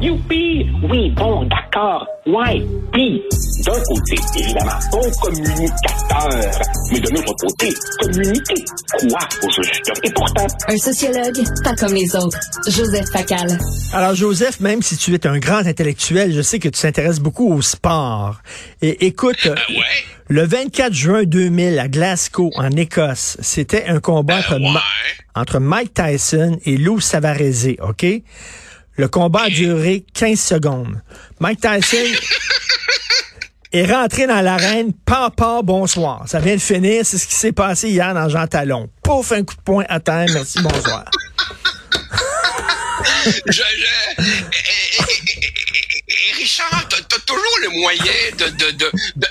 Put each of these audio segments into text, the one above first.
Youpi! Oui, bon, d'accord. Ouais. Puis, d'un côté, évidemment, bon communicateur. Mais de l'autre côté, communiquer quoi au juste? Et pourtant... Un sociologue, pas comme les autres. Joseph Facal. Alors, Joseph, même si tu es un grand intellectuel, je sais que tu t'intéresses beaucoup au sport. Et écoute... Euh, ouais. Le 24 juin 2000 à Glasgow, en Écosse, c'était un combat entre, Ben ouais. entre Mike Tyson et Lou Savarese, OK? Le combat a duré 15 secondes. Mike Tyson est rentré dans l'arène, papa, bonsoir. Ça vient de finir, c'est ce qui s'est passé hier dans Jean Talon. Pouf, un coup de poing à terre, merci, bonsoir. je, je- le moyen de, de, de, de-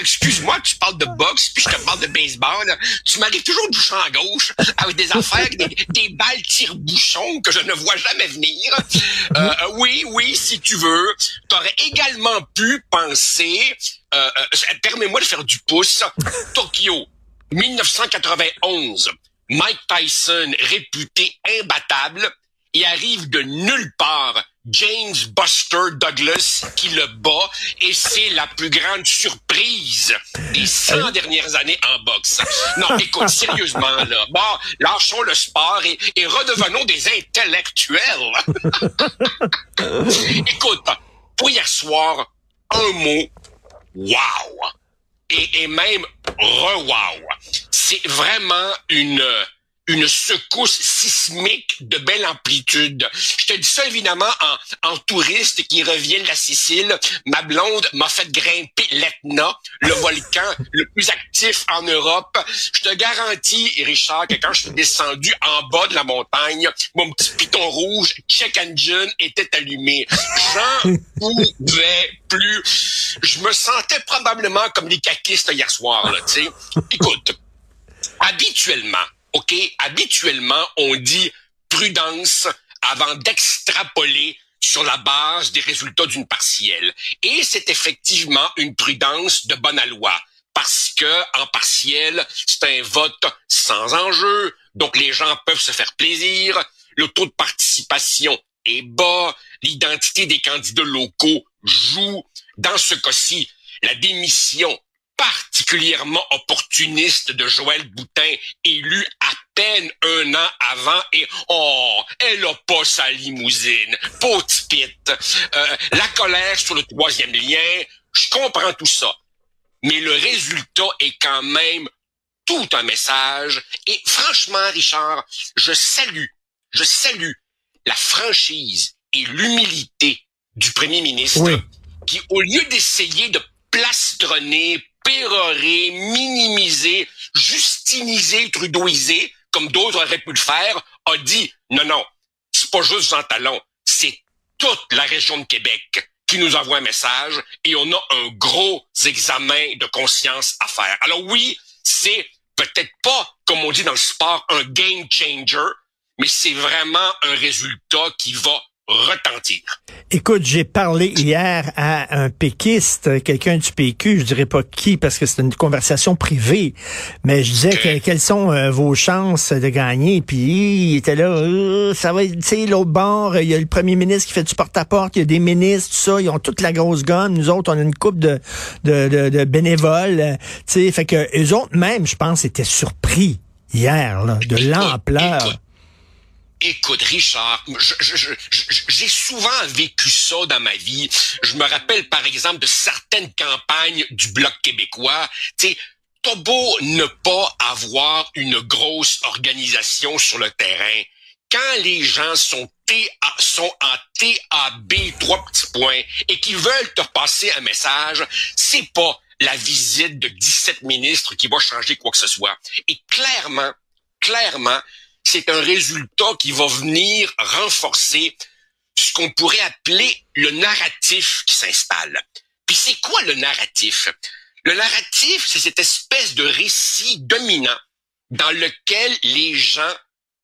Excuse-moi, tu parles de boxe, puis je te parle de baseball. Tu m'arrives toujours du champ à gauche avec des affaires, des, des balles tire-bouchons que je ne vois jamais venir. Euh, euh, oui, oui, si tu veux. T'aurais également pu penser, euh, euh, permets-moi de faire du pouce, Tokyo, 1991. Mike Tyson, réputé imbattable, il arrive de nulle part James Buster Douglas qui le bat et c'est la plus grande surprise des 100 dernières années en boxe. Non, écoute, sérieusement, là. Bon, lâchons le sport et, et redevenons des intellectuels. écoute, pour hier soir, un mot, wow. Et, et même re-wow. C'est vraiment une une secousse sismique de belle amplitude. Je te dis ça évidemment en, en touriste qui revient de la Sicile. Ma blonde m'a fait grimper l'Etna, le volcan le plus actif en Europe. Je te garantis, Richard, que quand je suis descendu en bas de la montagne, mon petit piton rouge, check engine, était allumé. J'en pouvais plus. Je me sentais probablement comme les caquistes hier soir, là. Écoute, habituellement, OK, habituellement, on dit prudence avant d'extrapoler sur la base des résultats d'une partielle. Et c'est effectivement une prudence de bonne loi. Parce que, en partiel, c'est un vote sans enjeu, donc les gens peuvent se faire plaisir, le taux de participation est bas, l'identité des candidats locaux joue. Dans ce cas-ci, la démission particulièrement opportuniste de Joël Boutin, élu à peine un an avant et oh, elle a pas sa limousine, pauvre pite. Euh, la colère sur le troisième lien, je comprends tout ça. Mais le résultat est quand même tout un message. Et franchement, Richard, je salue, je salue la franchise et l'humilité du premier ministre Oui. qui, au lieu d'essayer de plastronner, pérorer, minimiser, justiniser, trudeauiser, comme d'autres auraient pu le faire, a dit non, non, c'est pas juste Jean Talon, c'est toute la région de Québec qui nous envoie un message et on a un gros examen de conscience à faire. Alors oui, c'est peut-être pas, comme on dit dans le sport, un game changer, mais c'est vraiment un résultat qui va retentir. Écoute, j'ai parlé hier à un péquiste, quelqu'un du PQ, je dirais pas qui parce que c'est une conversation privée, mais je disais que- quelles sont euh, vos chances de gagner, puis il était là, Euh, ça va être, tu sais, l'autre bord, il y a le premier ministre qui fait du porte-à-porte, il y a des ministres, tout ça, ils ont toute la grosse gomme, nous autres, on a une coupe de, de, de, de bénévoles, euh, tu sais, fait que eux autres même, je pense, étaient surpris hier, là, de l'ampleur. Écoute, Richard, j'ai souvent vécu ça dans ma vie. Je me rappelle, par exemple, de certaines campagnes du Bloc québécois. Tu t'as beau ne pas avoir une grosse organisation sur le terrain. Quand les gens sont TA, sont en TAB, trois petits points, et qui veulent te passer un message, c'est pas la visite de 17 ministres qui va changer quoi que ce soit. Et clairement, clairement, c'est un résultat qui va venir renforcer ce qu'on pourrait appeler le narratif qui s'installe. Puis c'est quoi le narratif? Le narratif, c'est cette espèce de récit dominant dans lequel les gens,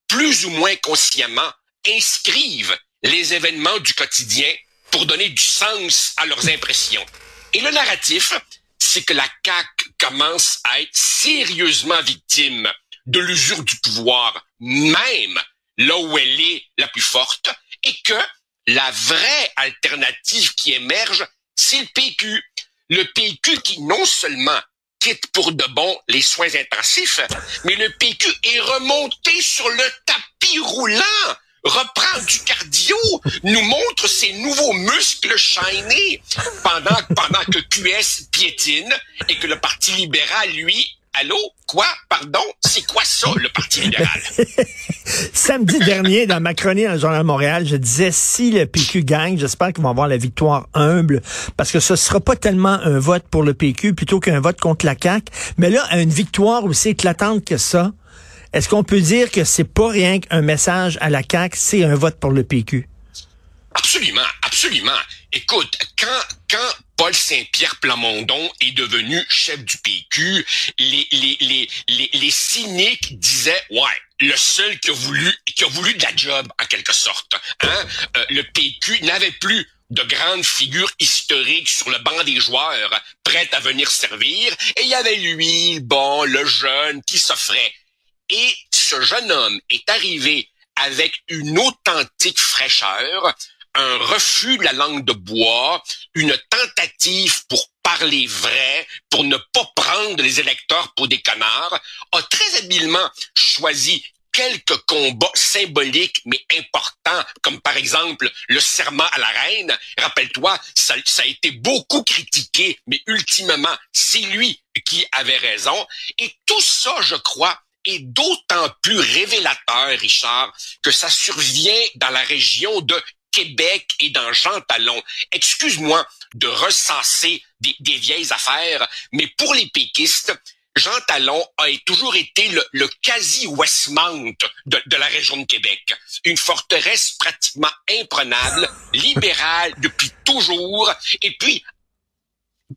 plus ou moins consciemment, inscrivent les événements du quotidien pour donner du sens à leurs impressions. Et le narratif, c'est que la CAQ commence à être sérieusement victime de l'usure du pouvoir, même là où elle est la plus forte, et que la vraie alternative qui émerge, c'est le PQ. Le PQ qui non seulement quitte pour de bon les soins intensifs, mais le PQ est remonté sur le tapis roulant reprend du cardio, nous montre ses nouveaux muscles chaînés pendant, pendant que QS piétine et que le Parti libéral, lui, Allô? Quoi? Pardon? C'est quoi ça, le Parti libéral? Samedi dernier, dans ma chronique dans le Journal de Montréal, je disais, si le PQ gagne, j'espère qu'ils vont avoir la victoire humble, parce que ce sera pas tellement un vote pour le PQ plutôt qu'un vote contre la CAQ. Mais là, une victoire aussi éclatante que ça, est-ce qu'on peut dire que c'est pas rien qu'un message à la CAQ, c'est un vote pour le PQ? Absolument, absolument. Écoute, quand, quand Paul Saint-Pierre Plamondon est devenu chef du PQ, les, les, les, les, cyniques disaient, ouais, le seul qui a voulu, qui a voulu de la job, en quelque sorte. Hein? Euh, le PQ n'avait plus de grandes figures historiques sur le banc des joueurs, prêtes à venir servir, et il y avait lui, bon, le jeune, qui s'offrait. Et ce jeune homme est arrivé avec une authentique fraîcheur, un refus de la langue de bois, une tentative pour parler vrai, pour ne pas prendre les électeurs pour des canards, a très habilement choisi quelques combats symboliques mais importants, comme par exemple le serment à la reine. Rappelle-toi, ça, ça, a été beaucoup critiqué, mais ultimement, c'est lui qui avait raison. Et tout ça, je crois, est d'autant plus révélateur, Richard, que ça survient dans la région de Québec et dans Jean Talon. Excuse-moi de ressasser des, vieilles affaires, mais pour les péquistes, Jean Talon a toujours été le, quasi-Westmount de, de, la région de Québec. Une forteresse pratiquement imprenable, libérale depuis toujours, et puis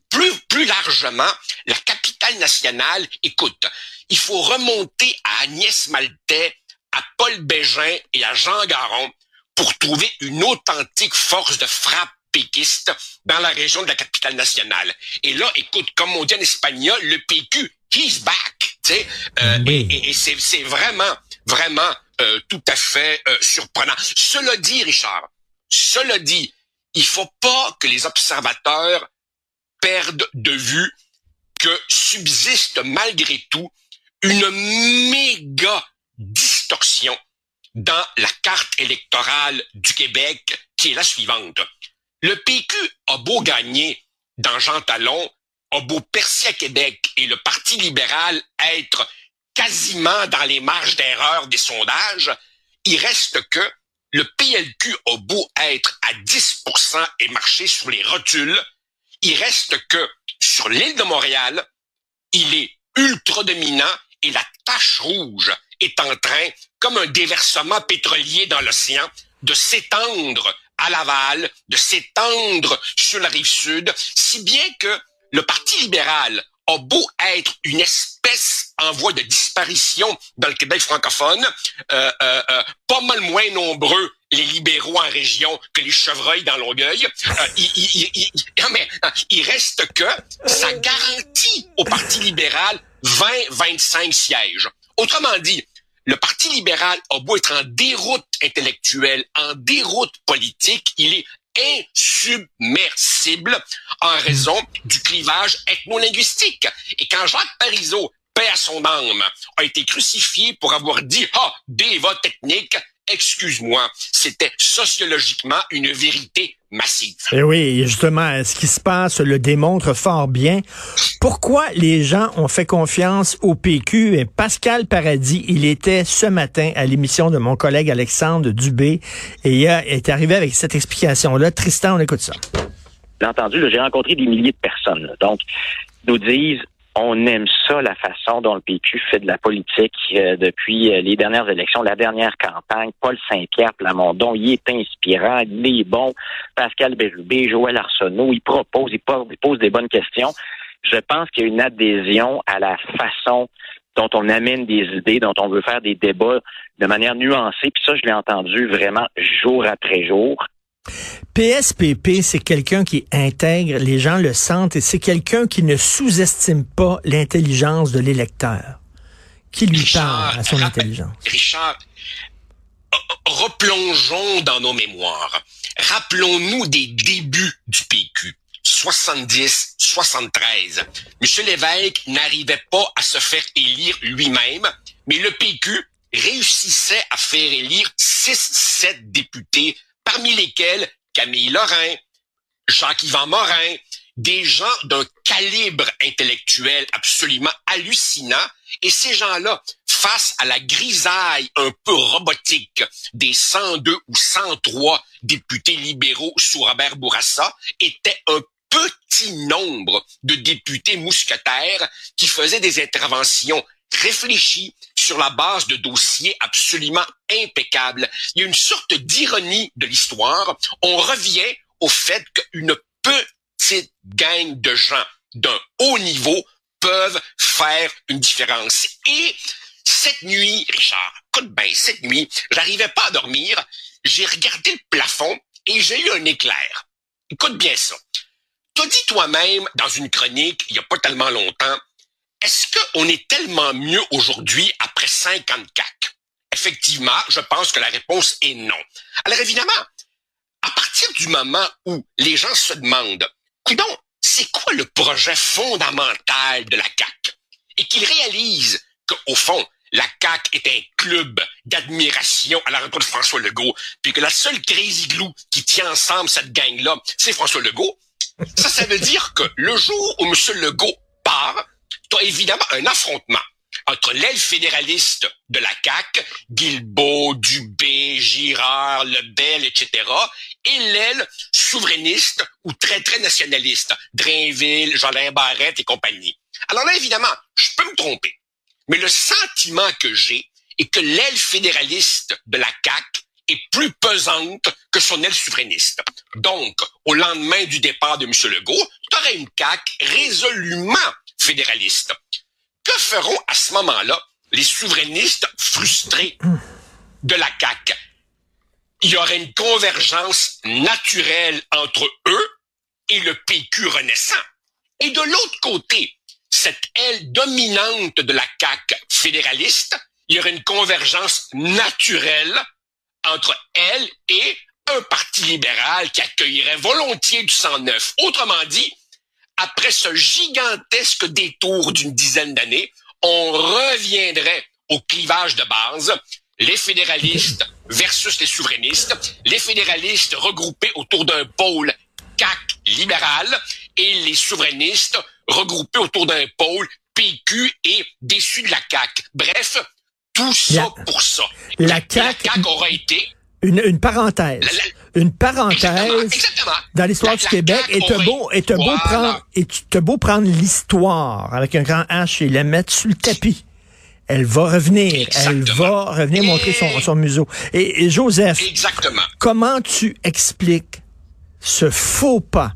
plus, plus largement, la capitale nationale, écoute, il faut remonter à Agnès Maltais, à Paul Bégin et à Jean Garon pour trouver une authentique force de frappe péquiste dans la région de la capitale nationale. Et là, écoute, comme on dit en espagnol, le PQ, he's back. Tu sais, euh, Et, c'est vraiment, vraiment euh, tout à fait euh, surprenant. Cela dit, Richard, cela dit, il faut pas que les observateurs perdent de vue que subsiste malgré tout une méga distorsion dans la carte électorale du Québec qui est la suivante. Le PQ a beau gagner dans Jean Talon, a beau percer à Québec et le Parti libéral être quasiment dans les marges d'erreur des sondages, il reste que le PLQ a beau être à 10% et marcher sur les rotules, il reste que sur l'île de Montréal, il est ultra dominant et la tache rouge est en train, comme un déversement pétrolier dans l'océan, de s'étendre à Laval, de s'étendre sur la rive sud, si bien que le Parti libéral a beau être une espèce en voie de disparition dans le Québec francophone, euh, euh, euh, pas mal moins nombreux les libéraux en région que les chevreuils dans Longueuil. il, il, mais, il reste que ça garantit au Parti libéral 20-25 sièges. Autrement dit, le Parti libéral a beau être en déroute intellectuelle, en déroute politique, il est insubmersible en raison du clivage ethno-linguistique. Et quand Jacques Parizeau, paix à son âme, a été crucifié pour avoir dit « Ah, des votes techniques », excuse-moi, c'était sociologiquement une vérité massive. Et eh oui, justement, ce qui se passe le démontre fort bien. Pourquoi les gens ont fait confiance au PQ? Et Pascal Paradis, il était ce matin à l'émission de mon collègue Alexandre Dubé et il est arrivé avec cette explication-là. Tristan, on écoute ça. J'ai entendu, j'ai rencontré des milliers de personnes. Donc, nous disent on aime ça, la façon dont le PQ fait de la politique euh, depuis euh, les dernières élections, la dernière campagne. Paul Saint-Pierre Plamondon, il est inspirant, il est bon. Pascal Bérubé, Joël Arsenault, il propose, il pose des bonnes questions. Je pense qu'il y a une adhésion à la façon dont on amène des idées, dont on veut faire des débats de manière nuancée. Puis ça, je l'ai entendu vraiment jour après jour. PSPP, c'est quelqu'un qui intègre, les gens le sentent, et c'est quelqu'un qui ne sous-estime pas l'intelligence de l'électeur, qui lui parle à son intelligence? Richard, replongeons dans nos mémoires. Rappelons-nous des débuts du PQ. 70, 73. M. Lévesque n'arrivait pas à se faire élire lui-même, mais le PQ réussissait à faire élire 6-7 députés, parmi lesquels Camille Lorrain, Jacques-Yvan Morin, des gens d'un calibre intellectuel absolument hallucinant, et ces gens-là, face à la grisaille un peu robotique des 102 ou 103 députés libéraux sous Robert Bourassa, étaient un petit nombre de députés mousquetaires qui faisaient des interventions réfléchies sur la base de dossiers absolument impeccables. Il y a une sorte d'ironie de l'histoire. On revient au fait qu'une petite gang de gens d'un haut niveau peuvent faire une différence. Et cette nuit, Richard, écoute bien, cette nuit, j'arrivais pas à dormir, j'ai regardé le plafond et j'ai eu un éclair. Écoute bien ça. T'as dit toi-même dans une chronique, il y a pas tellement longtemps, est-ce qu'on est tellement mieux aujourd'hui après 54? Effectivement, je pense que la réponse est non. Alors évidemment, à partir du moment où les gens se demandent, coudon, c'est quoi le projet fondamental de la CAQ? Et qu'ils réalisent qu'au fond, la CAQ est un club d'admiration à la rencontre de François Legault, puis que la seule crazy glue qui tient ensemble cette gang-là, c'est François Legault, ça, ça veut dire que le jour où M. Legault part, tu as évidemment un affrontement entre l'aile fédéraliste de la CAQ, Guilbeault, Dubé, Girard, Lebel, etc., et l'aile souverainiste ou très, très nationaliste, Drainville, Jolin Barrette et compagnie. Alors là, évidemment, je peux me tromper, mais le sentiment que j'ai est que l'aile fédéraliste de la CAQ est plus pesante que son aile souverainiste. Donc, au lendemain du départ de M. Legault, tu aurais une CAQ résolument fédéraliste. Que feront à ce moment-là les souverainistes frustrés de la CAQ? Il y aurait une convergence naturelle entre eux et le PQ renaissant. Et de l'autre côté, cette aile dominante de la CAQ fédéraliste, il y aurait une convergence naturelle entre elle et un parti libéral qui accueillerait volontiers du 109. Autrement dit, après ce gigantesque détour d'une dizaine d'années, on reviendrait au clivage de base, les fédéralistes versus les souverainistes, les fédéralistes regroupés autour d'un pôle CAC libéral et les souverainistes regroupés autour d'un pôle PQ et déçus de la CAC. Bref, tout ça pour ça. La CAQ, aura été... Une, une parenthèse. une parenthèse dans l'histoire du Québec. Et t'as beau, et beau prendre, et tu beau prendre l'histoire avec un grand H et la mettre sur le tapis. Elle va revenir. Elle va revenir montrer son, son museau. Et, Joseph. Comment tu expliques ce faux pas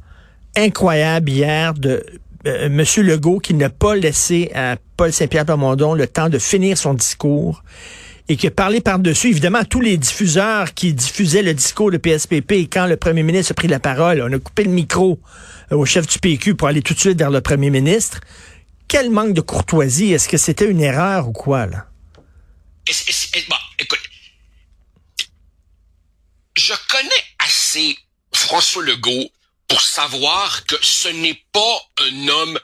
incroyable hier de euh, M. Legault qui n'a pas laissé à Paul Saint-Pierre Plamondon le temps de finir son discours et qui a parlé par-dessus, évidemment, tous les diffuseurs qui diffusaient le discours de PSPP. Quand le premier ministre a pris la parole, on a coupé le micro euh, au chef du PQ pour aller tout de suite vers le premier ministre. Quel manque de courtoisie. Est-ce que c'était une erreur ou quoi, là? Écoute, je connais assez François Legault pour savoir que ce n'est pas un homme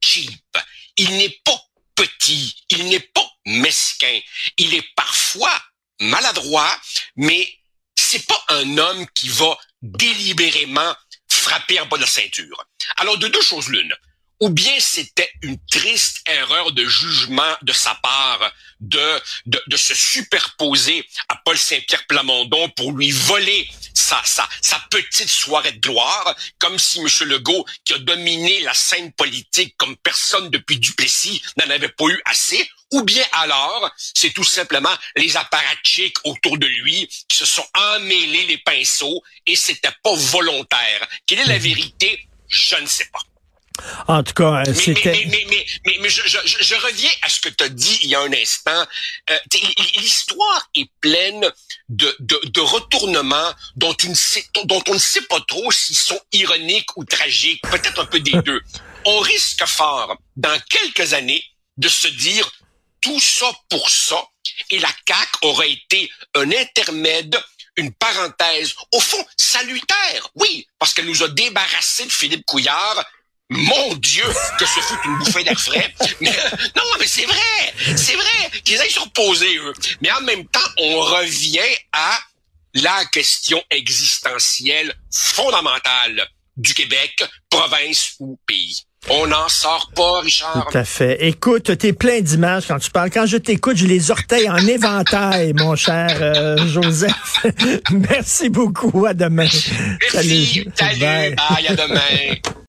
cheap. Il n'est pas petit. Il n'est pas mesquin. Il est parfois maladroit, mais c'est pas un homme qui va délibérément frapper en bas de la ceinture. Alors, de deux choses l'une ou bien c'était une triste erreur de jugement de sa part de, de, se superposer à Paul Saint-Pierre Plamondon pour lui voler sa, sa, sa petite soirée de gloire, comme si M. Legault, qui a dominé la scène politique comme personne depuis Duplessis, n'en avait pas eu assez, ou bien alors, c'est tout simplement les apparatchiks autour de lui qui se sont emmêlés les pinceaux et c'était pas volontaire. Quelle est la vérité? Je ne sais pas. En tout cas, c'était... Mais, mais, mais, mais, je, je, je, reviens à ce que tu as dit il y a un instant. Euh, L'histoire est pleine de, de, de retournements dont, une, dont on ne sait pas trop s'ils sont ironiques ou tragiques, peut-être un peu des deux. On risque fort, dans quelques années, de se dire tout ça pour ça, Et la CAQ aurait été un intermède une parenthèse, au fond, salutaire, oui, parce qu'elle nous a débarrassé de Philippe Couillard. Mon Dieu, que ce fut une bouffée d'air frais. Mais, non, mais c'est vrai, c'est vrai qu'ils aillent se reposer, eux. Mais en même temps, on revient à la question existentielle fondamentale du Québec, province ou pays. On n'en sort pas, Richard. Tout à fait. Écoute, t'es plein d'images quand tu parles. Quand je t'écoute, j'ai les orteils en éventail, mon cher euh, Joseph. Merci beaucoup. À demain. Merci. Salut. Salut. Bye. Bye. À demain.